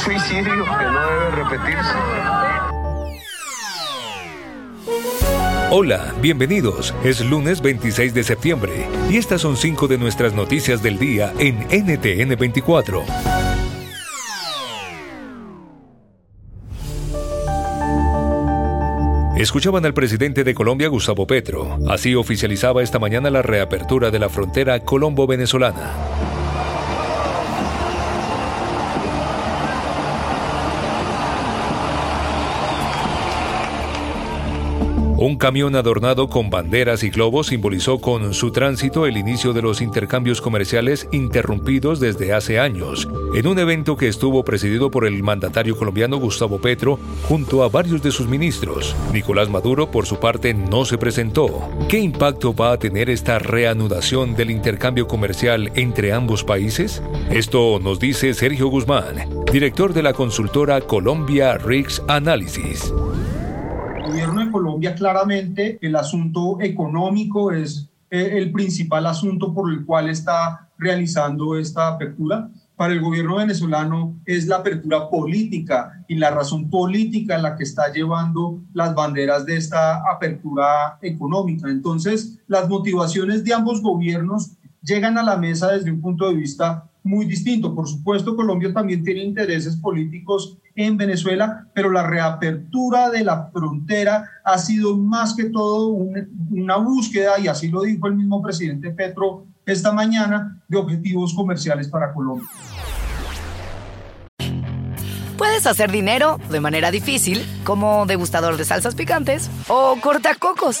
suicidio que no debe repetirse. Hola, bienvenidos. Es lunes 26 de septiembre y estas son cinco de nuestras noticias del día en NTN 24. Escuchaban al presidente de Colombia, Gustavo Petro. Así oficializaba esta mañana la reapertura de la frontera colombo-venezolana. Un camión adornado con banderas y globos simbolizó con su tránsito el inicio de los intercambios comerciales interrumpidos desde hace años, en un evento que estuvo presidido por el mandatario colombiano Gustavo Petro junto a varios de sus ministros. Nicolás Maduro, por su parte, no se presentó. ¿Qué impacto va a tener esta reanudación del intercambio comercial entre ambos países? Esto nos dice Sergio Guzmán, director de la consultora Colombia gobierno de Colombia claramente el asunto económico es eh, el principal asunto por el cual está realizando esta apertura. Para el gobierno venezolano es la apertura política y la razón política en la que está llevando las banderas de esta apertura económica. Entonces, las motivaciones de ambos gobiernos llegan a la mesa desde un punto de vista muy distinto. Por supuesto, Colombia también tiene intereses políticos en Venezuela, pero la reapertura de la frontera ha sido más que todo una búsqueda, y así lo dijo el mismo presidente Petro esta mañana, de objetivos comerciales para Colombia. Puedes hacer dinero de manera difícil, como degustador de salsas picantes, o cortacocos,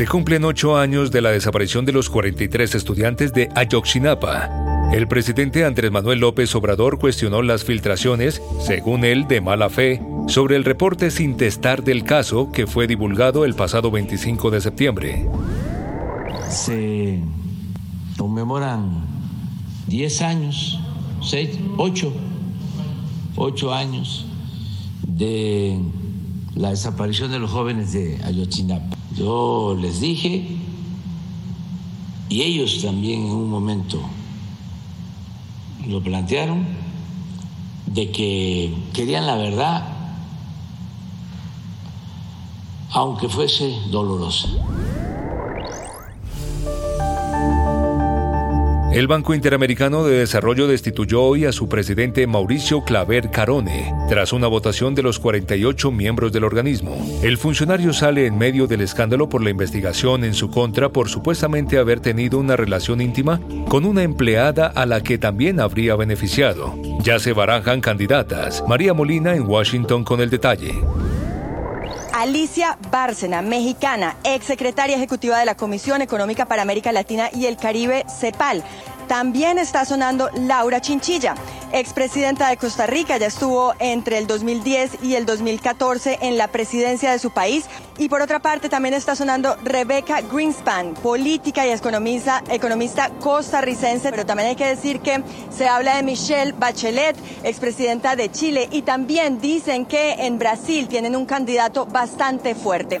Se cumplen ocho años de la desaparición de los 43 estudiantes de Ayotzinapa. El presidente Andrés Manuel López Obrador cuestionó las filtraciones, según él, de mala fe, sobre el reporte sin testar del caso que fue divulgado el pasado 25 de septiembre. Se conmemoran 10 años, 6, 8, 8 años de la desaparición de los jóvenes de Ayotzinapa. Yo les dije, y ellos también en un momento lo plantearon, de que querían la verdad, aunque fuese dolorosa. El Banco Interamericano de Desarrollo destituyó hoy a su presidente Mauricio Claver Carone, tras una votación de los 48 miembros del organismo. El funcionario sale en medio del escándalo por la investigación en su contra por supuestamente haber tenido una relación íntima con una empleada a la que también habría beneficiado. Ya se barajan candidatas. María Molina en Washington con el detalle. Alicia Bárcena, mexicana, ex secretaria ejecutiva de la Comisión Económica para América Latina y el Caribe, CEPAL. También está sonando Laura Chinchilla, expresidenta de Costa Rica, ya estuvo entre el 2010 y el 2014 en la presidencia de su país. Y por otra parte también está sonando Rebecca Greenspan, política y economista, economista costarricense, pero también hay que decir que se habla de Michelle Bachelet, expresidenta de Chile, y también dicen que en Brasil tienen un candidato bastante fuerte.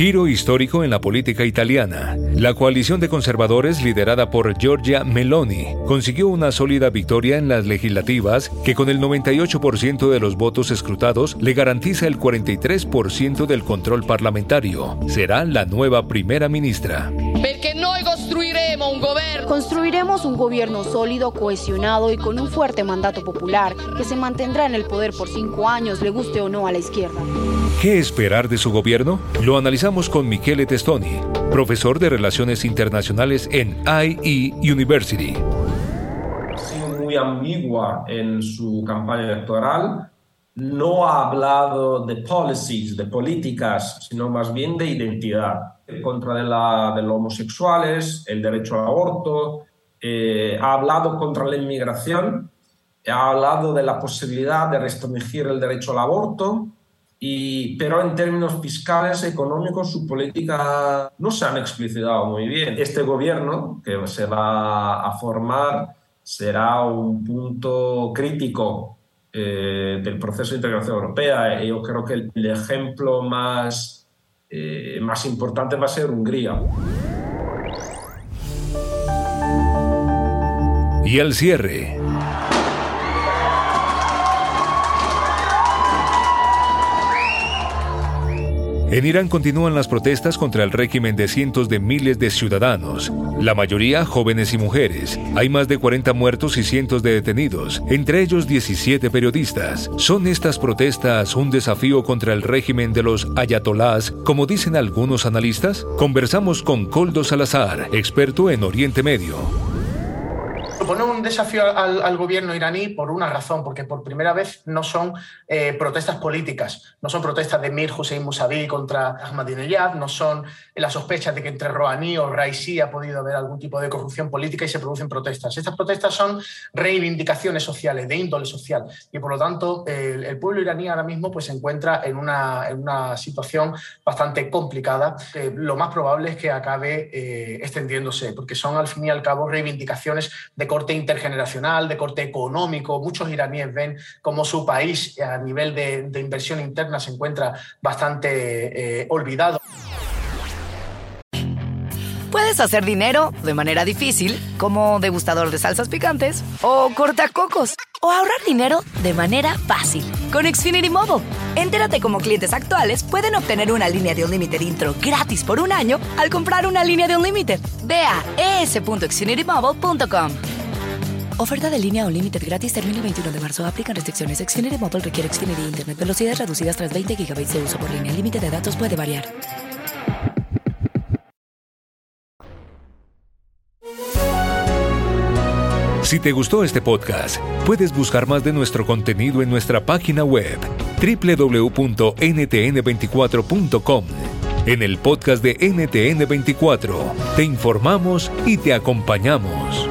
Giro histórico en la política italiana. La coalición de conservadores liderada por Giorgia Meloni consiguió una sólida victoria en las legislativas que con el 98% de los votos escrutados le garantiza el 43% del control parlamentario. Será la nueva primera ministra. Construiremos un gobierno sólido, cohesionado y con un fuerte mandato popular que se mantendrá en el poder por cinco años, le guste o no a la izquierda. ¿Qué esperar de su gobierno? Lo analizamos con Michele Testoni, profesor de Relaciones Internacionales en IE University. Ha sido muy ambigua en su campaña electoral. No ha hablado de policies, de políticas, sino más bien de identidad en contra de, los homosexuales, el derecho al aborto, eh, ha hablado contra la inmigración, ha hablado de la posibilidad de restringir el derecho al aborto, pero en términos fiscales, económicos, su política no se han explicitado muy bien. Este gobierno que se va a formar será un punto crítico eh, del proceso de integración europea. Yo creo que el, el ejemplo más eh, más importante va a ser Hungría. Y al cierre. En Irán continúan las protestas contra el régimen de cientos de miles de ciudadanos, la mayoría jóvenes y mujeres. Hay más de 40 muertos y cientos de detenidos, entre ellos 17 periodistas. ¿Son estas protestas un desafío contra el régimen de los ayatolás, como dicen algunos analistas? Conversamos con Coldo Salazar, experto en Oriente Medio supone un desafío al, al, gobierno iraní por una razón, porque por primera vez no son eh, protestas políticas, no son protestas de Mir Hussein Mousavi contra Ahmadinejad, no son las sospechas de que entre Rouhani o Raisi ha podido haber algún tipo de corrupción política y se producen protestas. Estas protestas son reivindicaciones sociales, de índole social, y por lo tanto el, el pueblo iraní ahora mismo pues, se encuentra en una, en una situación bastante complicada. Eh, lo más probable es que acabe eh, extendiéndose, porque son al fin y al cabo reivindicaciones de corte intergeneracional, de corte económico. Muchos iraníes ven cómo su país a nivel de, de inversión interna se encuentra bastante eh, olvidado. Puedes hacer dinero de manera difícil, como degustador de salsas picantes, o cortacocos, o ahorrar dinero de manera fácil con Xfinity Mobile. Entérate cómo clientes actuales pueden obtener una línea de un límite intro gratis por un año al comprar una línea de un límite. Ve a es.xfinitymobile.com. Oferta de línea o límite gratis termina el 21 de marzo. Aplican restricciones. Xfinity Mobile requiere Xfinity Internet. Velocidades reducidas tras 20 GB de uso por línea. El límite de datos puede variar. Si te gustó este podcast, puedes buscar más de nuestro contenido en nuestra página web www.ntn24.com. En el podcast de NTN24 te informamos y te acompañamos.